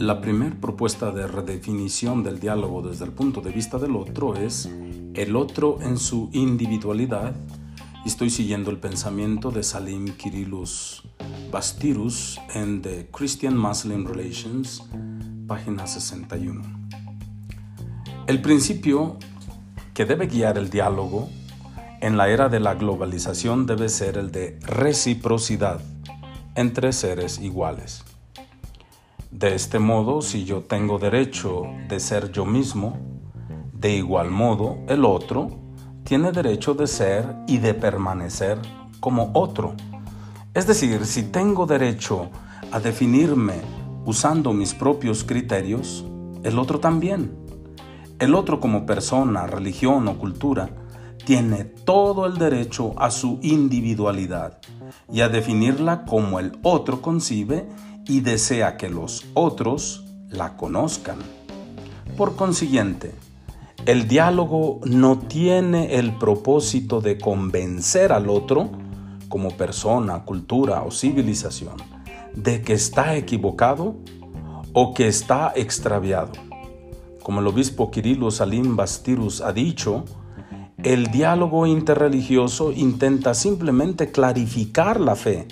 La primera propuesta de redefinición del diálogo desde el punto de vista del otro es el otro en su individualidad. Estoy siguiendo el pensamiento de Salim Kirillus Bastirus en The Christian Muslim Relations, página 61. El principio que debe guiar el diálogo en la era de la globalización debe ser el de reciprocidad entre seres iguales. De este modo, si yo tengo derecho de ser yo mismo, de igual modo el otro tiene derecho de ser y de permanecer como otro. Es decir, si tengo derecho a definirme usando mis propios criterios, el otro también. El otro como persona, religión o cultura tiene todo el derecho a su individualidad y a definirla como el otro concibe y desea que los otros la conozcan. Por consiguiente, el diálogo no tiene el propósito de convencer al otro, como persona, cultura o civilización, de que está equivocado o que está extraviado. Como el obispo Kirilo Salim Bastirus ha dicho, el diálogo interreligioso intenta simplemente clarificar la fe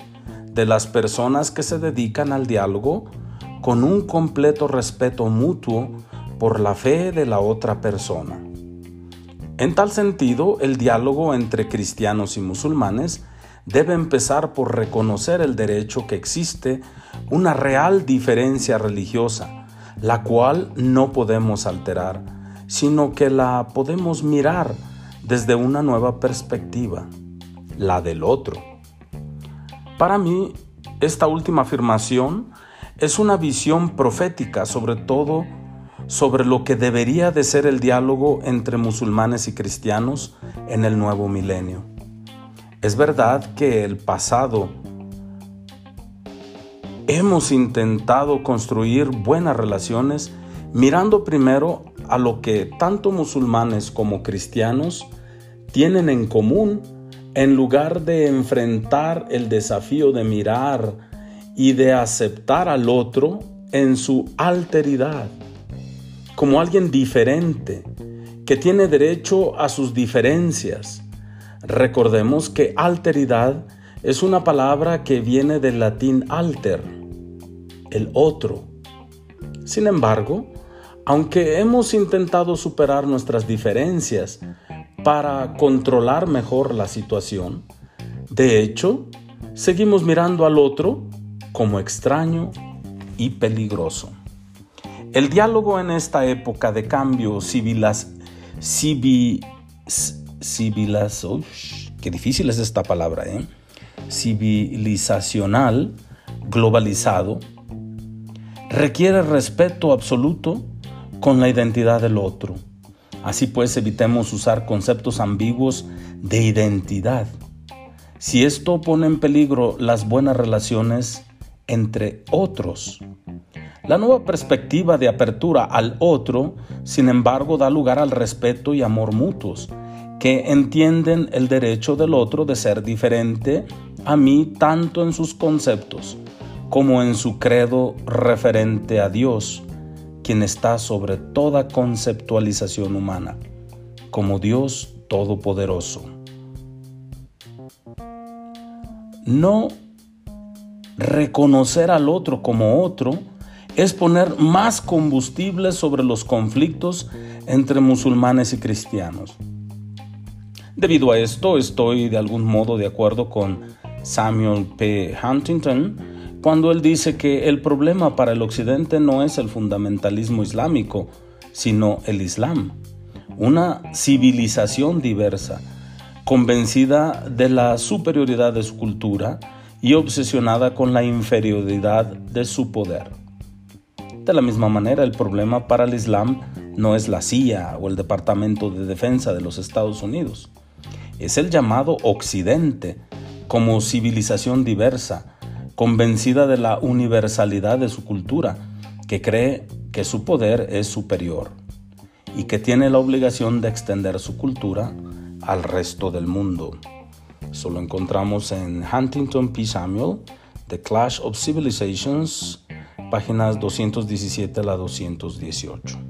de las personas que se dedican al diálogo con un completo respeto mutuo por la fe de la otra persona. En tal sentido, el diálogo entre cristianos y musulmanes debe empezar por reconocer el derecho que existe una real diferencia religiosa, la cual no podemos alterar, sino que la podemos mirar desde una nueva perspectiva, la del otro. Para mí, esta última afirmación es una visión profética sobre todo sobre lo que debería de ser el diálogo entre musulmanes y cristianos en el nuevo milenio. Es verdad que el pasado hemos intentado construir buenas relaciones mirando primero a lo que tanto musulmanes como cristianos tienen en común en lugar de enfrentar el desafío de mirar y de aceptar al otro en su alteridad, como alguien diferente, que tiene derecho a sus diferencias. Recordemos que alteridad es una palabra que viene del latín alter, el otro. Sin embargo, aunque hemos intentado superar nuestras diferencias, para controlar mejor la situación. De hecho, seguimos mirando al otro como extraño y peligroso. El diálogo en esta época de cambio civilas, civilas, qué difícil es esta palabra, ¿eh? civilizacional, globalizado, requiere respeto absoluto con la identidad del otro Así pues, evitemos usar conceptos ambiguos de identidad. Si esto pone en peligro las buenas relaciones entre otros. La nueva perspectiva de apertura al otro, sin embargo, da lugar al respeto y amor mutuos, que entienden el derecho del otro de ser diferente a mí tanto en sus conceptos como en su credo referente a Dios quien está sobre toda conceptualización humana, como Dios Todopoderoso. No reconocer al otro como otro es poner más combustible sobre los conflictos entre musulmanes y cristianos. Debido a esto, estoy de algún modo de acuerdo con Samuel P. Huntington, cuando él dice que el problema para el occidente no es el fundamentalismo islámico, sino el islam, una civilización diversa, convencida de la superioridad de su cultura y obsesionada con la inferioridad de su poder. De la misma manera, el problema para el Islam no es la CIA o el Departamento de Defensa de los Estados Unidos, es el llamado Occidente como civilización diversa, convencida de la universalidad de su cultura, que cree que su poder es superior y que tiene la obligación de extender su cultura al resto del mundo. Eso lo encontramos en Huntington P. Samuel, The Clash of Civilizations, páginas 217 a la 218.